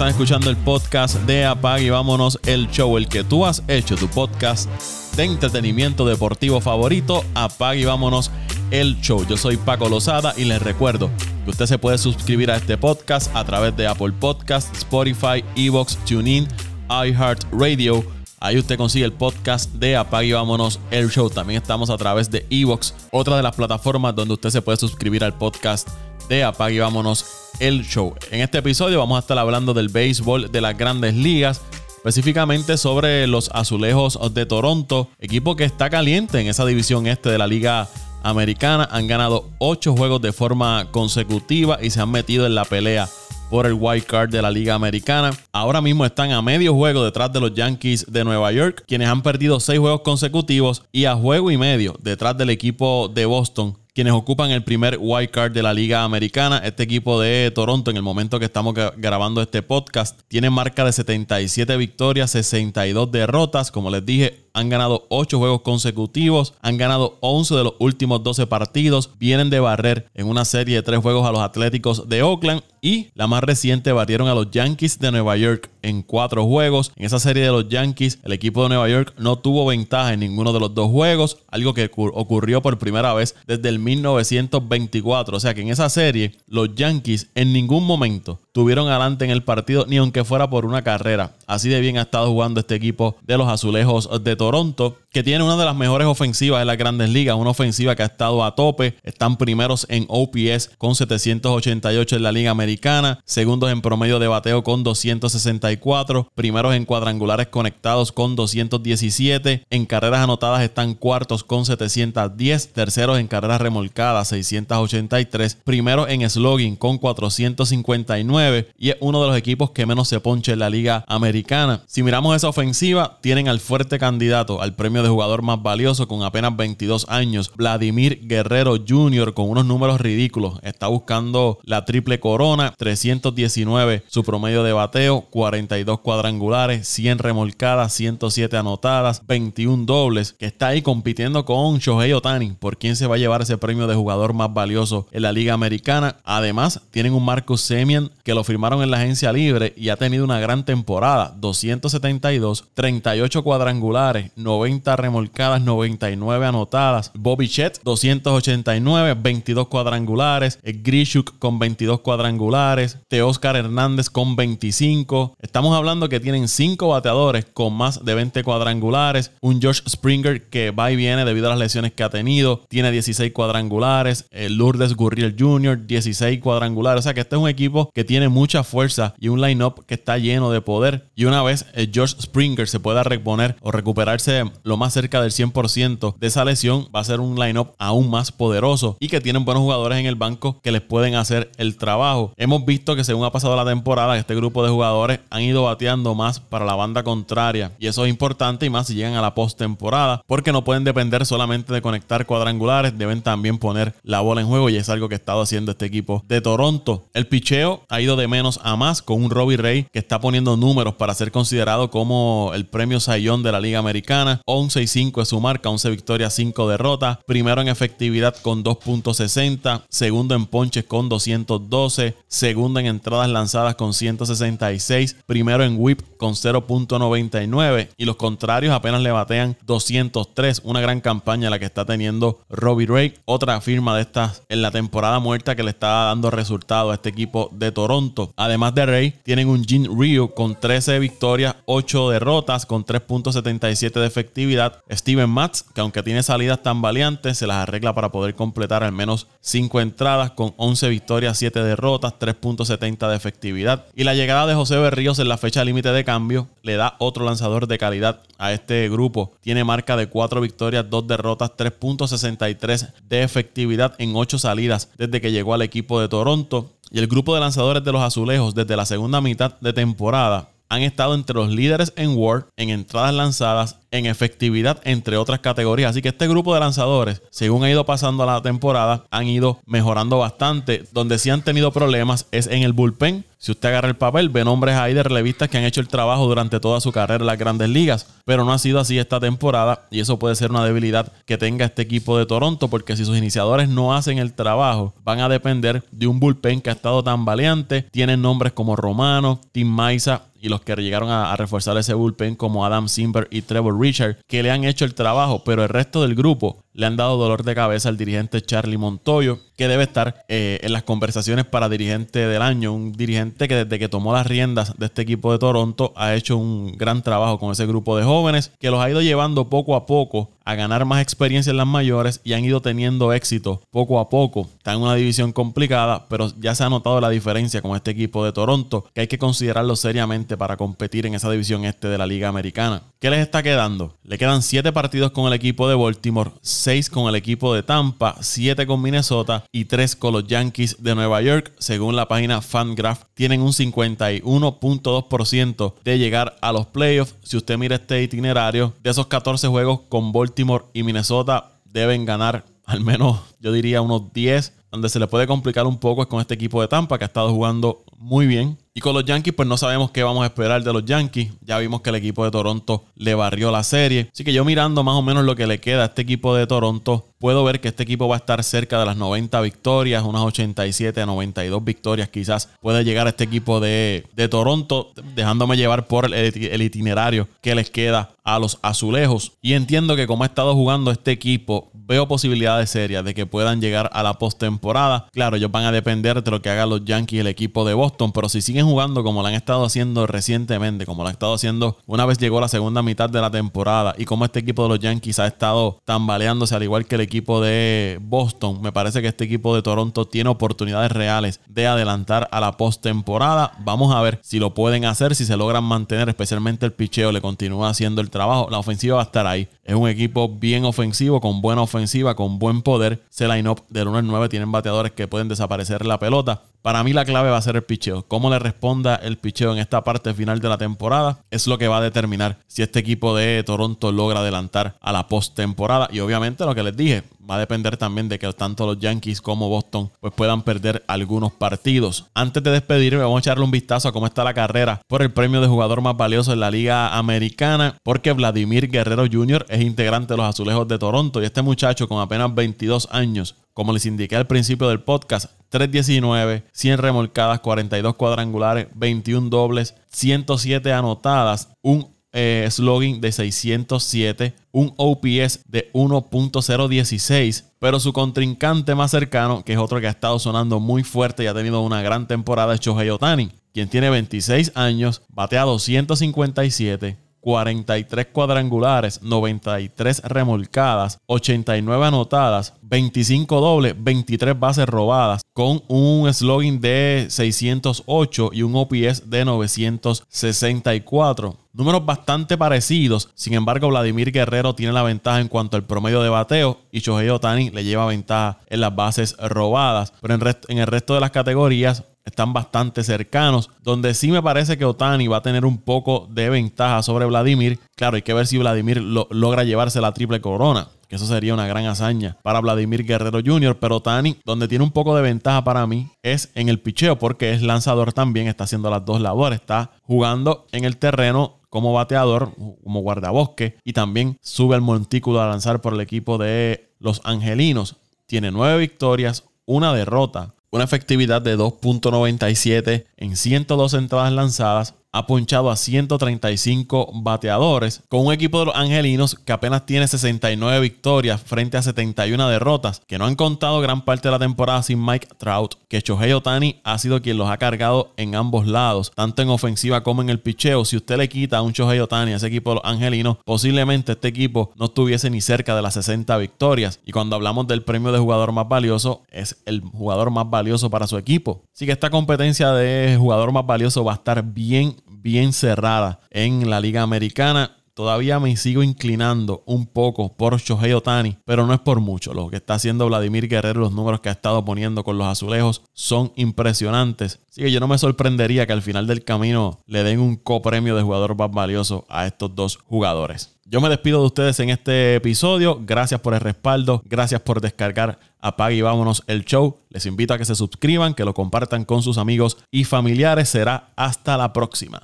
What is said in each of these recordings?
están escuchando el podcast de Apag y vámonos el show, el que tú has hecho, tu podcast de entretenimiento deportivo favorito, Apag y vámonos el show. Yo soy Paco Lozada y les recuerdo que usted se puede suscribir a este podcast a través de Apple Podcast, Spotify, Evox, TuneIn, iHeartRadio. Ahí usted consigue el podcast de Apag y vámonos el show. También estamos a través de Evox, otra de las plataformas donde usted se puede suscribir al podcast de Apag y vámonos el show. En este episodio vamos a estar hablando del béisbol de las grandes ligas, específicamente sobre los azulejos de Toronto, equipo que está caliente en esa división este de la liga americana. Han ganado 8 juegos de forma consecutiva y se han metido en la pelea por el wild card de la Liga Americana. Ahora mismo están a medio juego detrás de los Yankees de Nueva York, quienes han perdido 6 juegos consecutivos y a juego y medio detrás del equipo de Boston, quienes ocupan el primer wild card de la Liga Americana. Este equipo de Toronto, en el momento que estamos grabando este podcast, tiene marca de 77 victorias, 62 derrotas. Como les dije, han ganado 8 juegos consecutivos, han ganado 11 de los últimos 12 partidos, vienen de barrer en una serie de 3 juegos a los Atléticos de Oakland y la más reciente barrieron a los Yankees de Nueva York en 4 juegos. En esa serie de los Yankees, el equipo de Nueva York no tuvo ventaja en ninguno de los dos juegos, algo que ocurrió por primera vez desde el 1924. O sea que en esa serie, los Yankees en ningún momento tuvieron adelante en el partido, ni aunque fuera por una carrera. Así de bien ha estado jugando este equipo de los Azulejos de Toronto, que tiene una de las mejores ofensivas de las grandes ligas, una ofensiva que ha estado a tope. Están primeros en OPS con 788 en la Liga Americana, segundos en promedio de bateo con 264, primeros en cuadrangulares conectados con 217, en carreras anotadas están cuartos con 710, terceros en carreras remolcadas 683, primeros en slogging con 459 y es uno de los equipos que menos se ponche en la Liga Americana. Si miramos esa ofensiva, tienen al fuerte candidato al premio de jugador más valioso con apenas 22 años, Vladimir Guerrero Jr. con unos números ridículos. Está buscando la triple corona, 319 su promedio de bateo, 42 cuadrangulares, 100 remolcadas, 107 anotadas, 21 dobles, que está ahí compitiendo con Shohei Otani por quien se va a llevar ese premio de jugador más valioso en la Liga Americana. Además, tienen un Marcus Semien que lo firmaron en la agencia libre y ha tenido una gran temporada, 272, 38 cuadrangulares, 90 remolcadas, 99 anotadas. Bobby Chet, 289, 22 cuadrangulares. Grishuk con 22 cuadrangulares. Teoscar Hernández con 25. Estamos hablando que tienen 5 bateadores con más de 20 cuadrangulares. Un George Springer que va y viene debido a las lesiones que ha tenido. Tiene 16 cuadrangulares. El Lourdes Gurriel Jr., 16 cuadrangulares. O sea que este es un equipo que tiene mucha fuerza y un line-up que está lleno de poder. Y una vez el George Springer se pueda reponer o recuperarse lo más cerca del 100% de esa lesión, va a ser un lineup aún más poderoso y que tienen buenos jugadores en el banco que les pueden hacer el trabajo. Hemos visto que según ha pasado la temporada, este grupo de jugadores han ido bateando más para la banda contraria y eso es importante y más si llegan a la postemporada porque no pueden depender solamente de conectar cuadrangulares, deben también poner la bola en juego y es algo que ha estado haciendo este equipo de Toronto. El picheo ha ido de menos a más con un Robbie Ray que está poniendo números para ser considerado como el premio Sayón de la Liga Americana. 11 y 5 es su marca, 11 victorias, 5 derrotas. Primero en efectividad con 2.60, segundo en ponches con 212, segundo en entradas lanzadas con 166, primero en whip con 0.99 y los contrarios apenas le batean 203. Una gran campaña la que está teniendo Robbie Ray, otra firma de estas en la temporada muerta que le está dando resultado a este equipo de Toronto. Además de Ray, tienen un Jin Ryu con 13 victorias, 8 derrotas, con 3.77 de efectividad Steven Matz, que aunque tiene salidas tan valientes, se las arregla para poder completar al menos 5 entradas con 11 victorias, 7 derrotas, 3.70 de efectividad. Y la llegada de José Berríos en la fecha límite de cambio le da otro lanzador de calidad a este grupo. Tiene marca de 4 victorias, 2 derrotas, 3.63 de efectividad en 8 salidas desde que llegó al equipo de Toronto. Y el grupo de lanzadores de los azulejos desde la segunda mitad de temporada han estado entre los líderes en WAR, en entradas lanzadas, en efectividad, entre otras categorías. Así que este grupo de lanzadores, según ha ido pasando la temporada, han ido mejorando bastante. Donde sí han tenido problemas es en el bullpen. Si usted agarra el papel, ve nombres ahí de relevistas que han hecho el trabajo durante toda su carrera en las grandes ligas, pero no ha sido así esta temporada y eso puede ser una debilidad que tenga este equipo de Toronto porque si sus iniciadores no hacen el trabajo, van a depender de un bullpen que ha estado tan valiente. Tienen nombres como Romano, Tim Maisa y los que llegaron a, reforzar ese bullpen como Adam Simber y Trevor Richard, que le han hecho el trabajo, pero el resto del grupo le han dado dolor de cabeza al dirigente Charlie Montoyo, que debe estar eh, en las conversaciones para dirigente del año. Un dirigente que desde que tomó las riendas de este equipo de Toronto ha hecho un gran trabajo con ese grupo de jóvenes, que los ha ido llevando poco a poco a ganar más experiencia en las mayores y han ido teniendo éxito poco a poco. Está en una división complicada, pero ya se ha notado la diferencia con este equipo de Toronto, que hay que considerarlo seriamente para competir en esa división este de la Liga Americana. ¿Qué les está quedando? Le quedan 7 partidos con el equipo de Baltimore, 6 con el equipo de Tampa, 7 con Minnesota y 3 con los Yankees de Nueva York. Según la página Fangraph, tienen un 51.2% de llegar a los playoffs. Si usted mira este itinerario, de esos 14 juegos con Baltimore y Minnesota, deben ganar al menos, yo diría, unos 10 donde se le puede complicar un poco es con este equipo de Tampa que ha estado jugando muy bien. Y con los Yankees, pues no sabemos qué vamos a esperar de los Yankees. Ya vimos que el equipo de Toronto le barrió la serie. Así que yo mirando más o menos lo que le queda a este equipo de Toronto, puedo ver que este equipo va a estar cerca de las 90 victorias, unas 87 a 92 victorias quizás puede llegar este equipo de, Toronto, dejándome llevar por el, itinerario que les queda a los azulejos. Y entiendo que como ha estado jugando este equipo, veo posibilidades serias de que puedan llegar a la postemporada. Claro, ellos van a depender de lo que hagan los Yankees el equipo de Boston, pero si siguen jugando como lo han estado haciendo recientemente, como lo han estado haciendo una vez llegó la segunda mitad de la temporada y como este equipo de los Yankees ha estado tambaleándose al igual que el equipo de Boston, me parece que este equipo de Toronto tiene oportunidades reales de adelantar a la postemporada. Vamos a ver si lo pueden hacer, si se logran mantener, especialmente el picheo le continúa haciendo el trabajo. La ofensiva va a estar ahí. Es un equipo bien ofensivo, con buena ofensiva, con buen poder. Se line-up del 1 al 9 tienen bateadores que pueden desaparecer la pelota. Para mí la clave va a ser el picheo. Cómo le responda el picheo en esta parte final de la temporada es lo que va a determinar si este equipo de Toronto logra adelantar a la postemporada. Y obviamente lo que les dije, va a depender también de que tanto los Yankees como Boston pues puedan perder algunos partidos. Antes de despedirme, vamos a echarle un vistazo a cómo está la carrera por el premio de jugador más valioso en la Liga Americana, porque Vladimir Guerrero Jr. es integrante de los Azulejos de Toronto y este muchacho con apenas 22 años como les indiqué al principio del podcast, 319, 100 remolcadas, 42 cuadrangulares, 21 dobles, 107 anotadas, un eh, slogan de 607, un OPS de 1.016, pero su contrincante más cercano, que es otro que ha estado sonando muy fuerte y ha tenido una gran temporada, es Shohei Otani, quien tiene 26 años, batea 257, 43 cuadrangulares, 93 remolcadas, 89 anotadas, 25 dobles, 23 bases robadas, con un slogan de 608 y un OPS de 964. Números bastante parecidos, sin embargo Vladimir Guerrero tiene la ventaja en cuanto al promedio de bateo y Shohei Otani le lleva ventaja en las bases robadas, pero en, en el resto de las categorías están bastante cercanos, donde sí me parece que Otani va a tener un poco de ventaja sobre Vladimir. Claro, hay que ver si Vladimir logra llevarse la triple corona, que eso sería una gran hazaña para Vladimir Guerrero Jr., pero Otani, donde tiene un poco de ventaja para mí, es en el picheo, porque es lanzador también, está haciendo las dos labores, está jugando en el terreno como bateador, como guardabosque, y también sube al montículo a lanzar por el equipo de los Angelinos. Tiene nueve victorias, una derrota, una efectividad de 2.97 en 102 entradas lanzadas, ha ponchado a 135 bateadores con un equipo de los angelinos que apenas tiene 69 victorias frente a 71 derrotas, que no han contado gran parte de la temporada sin Mike Trout, que Shohei Otani ha sido quien los ha cargado en ambos lados, tanto en ofensiva como en el picheo. Si usted le quita a un Shohei Otani a ese equipo de los angelinos, posiblemente este equipo no estuviese ni cerca de las 60 victorias. Y cuando hablamos del premio de jugador más valioso, es el jugador más valioso para su equipo. Así que esta competencia de jugador más valioso va a estar bien bien cerrada en la Liga Americana. Todavía me sigo inclinando un poco por Shohei Otani, pero no es por mucho. Lo que está haciendo Vladimir Guerrero, los números que ha estado poniendo con los azulejos son impresionantes. Así que yo no me sorprendería que al final del camino le den un copremio de jugador más valioso a estos dos jugadores. Yo me despido de ustedes en este episodio. Gracias por el respaldo. Gracias por descargar Apague y vámonos el show. Les invito a que se suscriban, que lo compartan con sus amigos y familiares. Será hasta la próxima.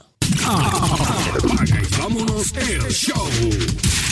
Vámonos el show.